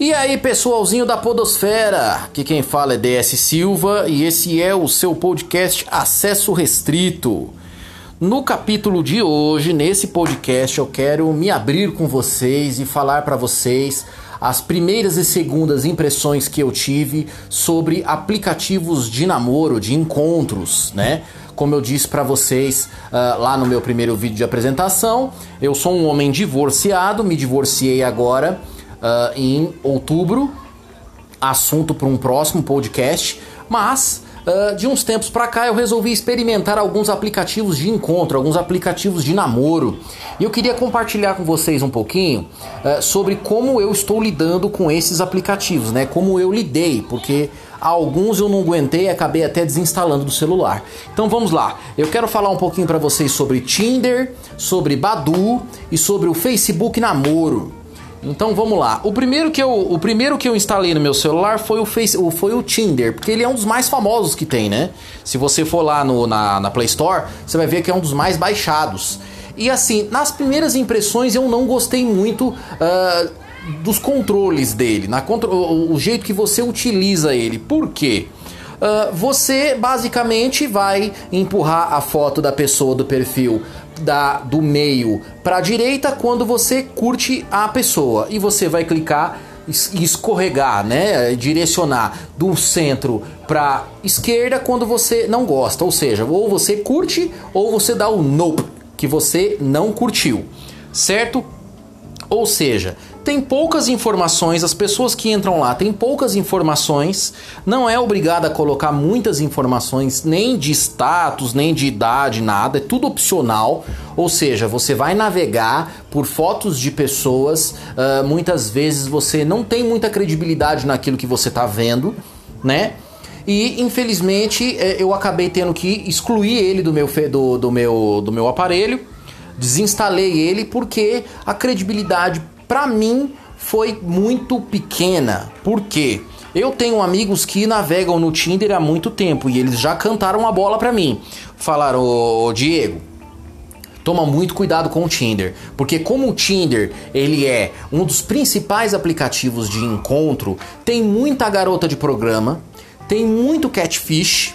E aí, pessoalzinho da Podosfera? Aqui quem fala é DS Silva e esse é o seu podcast Acesso Restrito. No capítulo de hoje, nesse podcast, eu quero me abrir com vocês e falar para vocês as primeiras e segundas impressões que eu tive sobre aplicativos de namoro, de encontros, né? Como eu disse para vocês uh, lá no meu primeiro vídeo de apresentação, eu sou um homem divorciado, me divorciei agora uh, em outubro. Assunto para um próximo podcast, mas Uh, de uns tempos para cá eu resolvi experimentar alguns aplicativos de encontro, alguns aplicativos de namoro. E eu queria compartilhar com vocês um pouquinho uh, sobre como eu estou lidando com esses aplicativos, né? Como eu lidei, porque alguns eu não aguentei e acabei até desinstalando do celular. Então vamos lá. Eu quero falar um pouquinho para vocês sobre Tinder, sobre Badu e sobre o Facebook Namoro. Então vamos lá. O primeiro que eu, o primeiro que eu instalei no meu celular foi o, Face, foi o Tinder, porque ele é um dos mais famosos que tem, né? Se você for lá no, na, na Play Store, você vai ver que é um dos mais baixados. E assim, nas primeiras impressões eu não gostei muito uh, dos controles dele, na, o, o jeito que você utiliza ele. Por quê? Uh, você basicamente vai empurrar a foto da pessoa do perfil da, do meio para a direita quando você curte a pessoa. E você vai clicar escorregar, né, direcionar do centro para esquerda quando você não gosta, ou seja, ou você curte ou você dá o nope que você não curtiu, certo? Ou seja, tem poucas informações, as pessoas que entram lá têm poucas informações, não é obrigada a colocar muitas informações, nem de status, nem de idade, nada, é tudo opcional. Ou seja, você vai navegar por fotos de pessoas, uh, muitas vezes você não tem muita credibilidade naquilo que você está vendo, né? E infelizmente é, eu acabei tendo que excluir ele do meu, do, do meu, do meu aparelho desinstalei ele porque a credibilidade para mim foi muito pequena. Por quê? Eu tenho amigos que navegam no Tinder há muito tempo e eles já cantaram a bola para mim. Falaram, ô, Diego, toma muito cuidado com o Tinder, porque como o Tinder ele é um dos principais aplicativos de encontro, tem muita garota de programa, tem muito catfish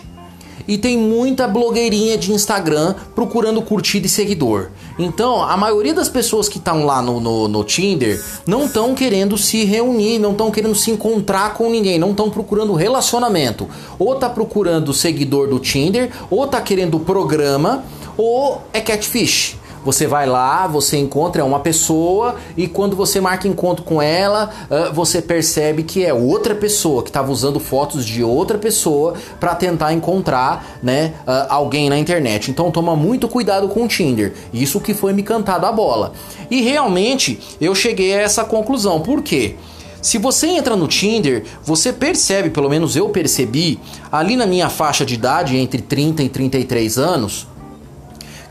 e tem muita blogueirinha de Instagram procurando curtida e seguidor. Então, a maioria das pessoas que estão lá no, no, no, Tinder não estão querendo se reunir, não estão querendo se encontrar com ninguém, não estão procurando relacionamento. Ou tá procurando seguidor do Tinder, ou tá querendo programa, ou é catfish. Você vai lá, você encontra uma pessoa e quando você marca encontro com ela, você percebe que é outra pessoa que estava usando fotos de outra pessoa para tentar encontrar, né, alguém na internet. Então toma muito cuidado com o Tinder. Isso que foi me cantado a bola. E realmente eu cheguei a essa conclusão. Por quê? Se você entra no Tinder, você percebe, pelo menos eu percebi, ali na minha faixa de idade, entre 30 e 33 anos,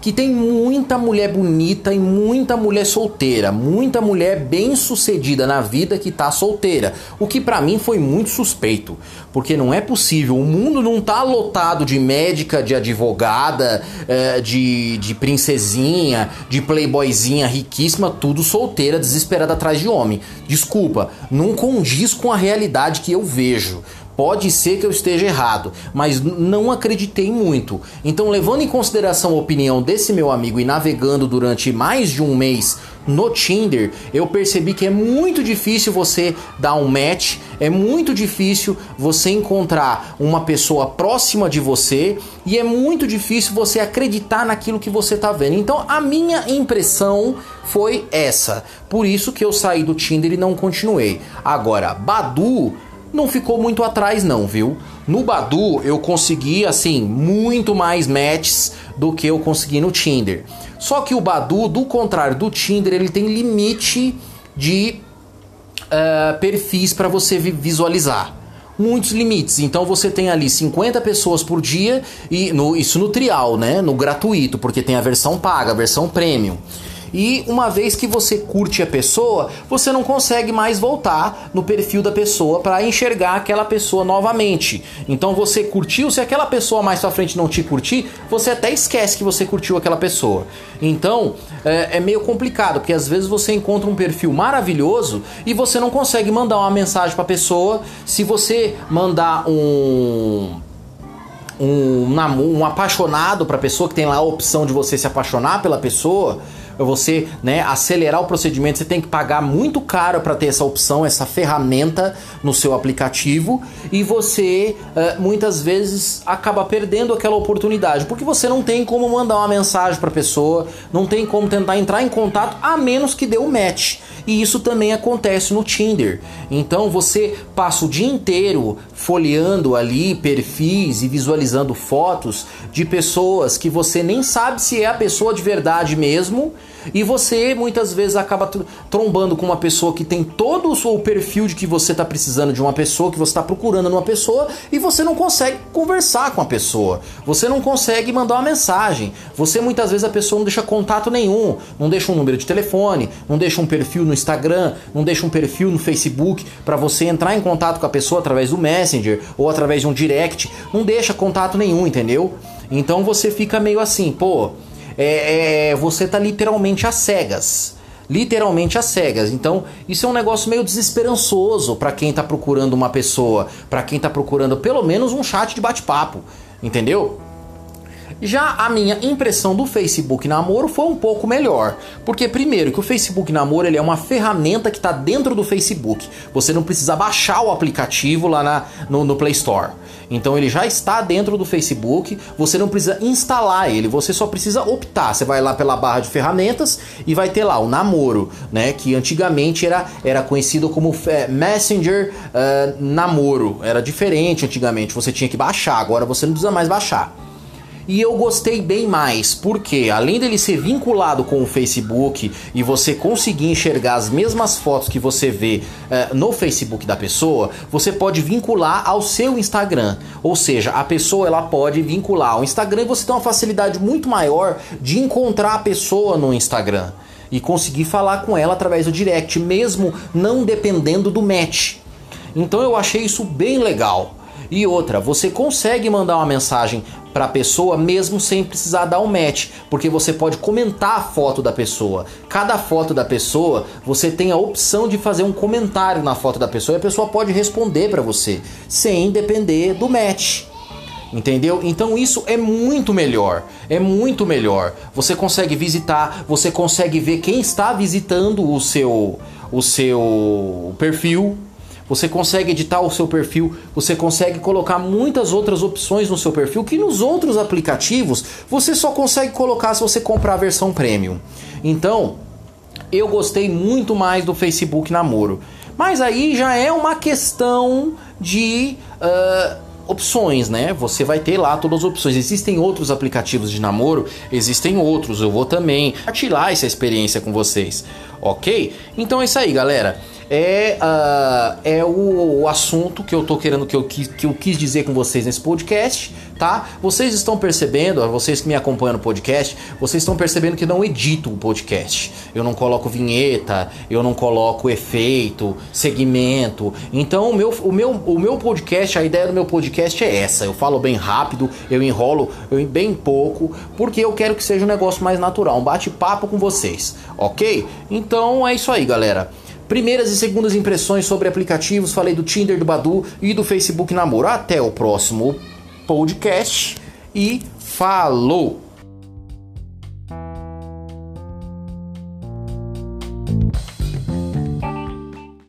que tem muita mulher bonita e muita mulher solteira, muita mulher bem sucedida na vida que tá solteira, o que para mim foi muito suspeito, porque não é possível, o mundo não tá lotado de médica, de advogada, eh, de, de princesinha, de playboyzinha riquíssima, tudo solteira, desesperada atrás de homem. Desculpa, não condiz com a realidade que eu vejo. Pode ser que eu esteja errado, mas não acreditei muito. Então, levando em consideração a opinião desse meu amigo e navegando durante mais de um mês no Tinder, eu percebi que é muito difícil você dar um match, é muito difícil você encontrar uma pessoa próxima de você e é muito difícil você acreditar naquilo que você está vendo. Então, a minha impressão foi essa. Por isso que eu saí do Tinder e não continuei. Agora, Badu não ficou muito atrás não, viu? No Badu eu consegui assim muito mais matches do que eu consegui no Tinder. Só que o Badu, do contrário do Tinder, ele tem limite de uh, perfis para você visualizar. Muitos limites. Então você tem ali 50 pessoas por dia e no, isso no trial, né? No gratuito, porque tem a versão paga, a versão premium. E uma vez que você curte a pessoa, você não consegue mais voltar no perfil da pessoa para enxergar aquela pessoa novamente. Então você curtiu, se aquela pessoa mais pra frente não te curtir, você até esquece que você curtiu aquela pessoa. Então é, é meio complicado, porque às vezes você encontra um perfil maravilhoso e você não consegue mandar uma mensagem para a pessoa. Se você mandar um um, um apaixonado para pessoa que tem lá a opção de você se apaixonar pela pessoa, você né, acelerar o procedimento, você tem que pagar muito caro para ter essa opção, essa ferramenta no seu aplicativo e você uh, muitas vezes acaba perdendo aquela oportunidade porque você não tem como mandar uma mensagem para a pessoa, não tem como tentar entrar em contato a menos que dê um match. E isso também acontece no Tinder. Então você passa o dia inteiro folheando ali perfis e visualizando fotos de pessoas que você nem sabe se é a pessoa de verdade mesmo e você muitas vezes acaba trombando com uma pessoa que tem todo o perfil de que você está precisando de uma pessoa, que você está procurando numa pessoa, e você não consegue conversar com a pessoa. Você não consegue mandar uma mensagem. Você muitas vezes a pessoa não deixa contato nenhum, não deixa um número de telefone, não deixa um perfil no Instagram, não deixa um perfil no Facebook para você entrar em contato com a pessoa através do Messenger ou através de um direct, não deixa contato nenhum, entendeu? Então você fica meio assim, pô, é, é, você tá literalmente às cegas. Literalmente às cegas. Então, isso é um negócio meio desesperançoso para quem tá procurando uma pessoa, para quem tá procurando pelo menos um chat de bate-papo, entendeu? Já a minha impressão do Facebook Namoro foi um pouco melhor, porque primeiro que o Facebook Namoro ele é uma ferramenta que está dentro do Facebook. Você não precisa baixar o aplicativo lá na, no, no Play Store. Então ele já está dentro do Facebook, você não precisa instalar ele, você só precisa optar. Você vai lá pela barra de ferramentas e vai ter lá o namoro, né? Que antigamente era, era conhecido como é, Messenger uh, Namoro. Era diferente antigamente, você tinha que baixar, agora você não precisa mais baixar. E eu gostei bem mais, porque além dele ser vinculado com o Facebook e você conseguir enxergar as mesmas fotos que você vê uh, no Facebook da pessoa, você pode vincular ao seu Instagram. Ou seja, a pessoa ela pode vincular ao Instagram e você tem uma facilidade muito maior de encontrar a pessoa no Instagram e conseguir falar com ela através do direct, mesmo não dependendo do match. Então eu achei isso bem legal. E outra, você consegue mandar uma mensagem para a pessoa mesmo sem precisar dar um match, porque você pode comentar a foto da pessoa. Cada foto da pessoa, você tem a opção de fazer um comentário na foto da pessoa e a pessoa pode responder para você, sem depender do match. Entendeu? Então isso é muito melhor. É muito melhor. Você consegue visitar, você consegue ver quem está visitando o seu o seu perfil, você consegue editar o seu perfil, você consegue colocar muitas outras opções no seu perfil que nos outros aplicativos você só consegue colocar se você comprar a versão premium. Então, eu gostei muito mais do Facebook Namoro. Mas aí já é uma questão de uh, opções, né? Você vai ter lá todas as opções. Existem outros aplicativos de namoro, existem outros. Eu vou também compartilhar essa experiência com vocês, ok? Então é isso aí, galera é, uh, é o, o, assunto que eu tô querendo que eu, que, eu quis dizer com vocês nesse podcast, tá? Vocês estão percebendo, vocês que me acompanham no podcast, vocês estão percebendo que não edito o podcast. Eu não coloco vinheta, eu não coloco efeito, segmento. Então o meu, o meu, o meu podcast, a ideia do meu podcast é essa. Eu falo bem rápido, eu enrolo eu, bem pouco, porque eu quero que seja um negócio mais natural, um bate-papo com vocês, ok? Então é isso aí, galera. Primeiras e segundas impressões sobre aplicativos, falei do Tinder, do Badu e do Facebook Namoro. Até o próximo podcast e falou!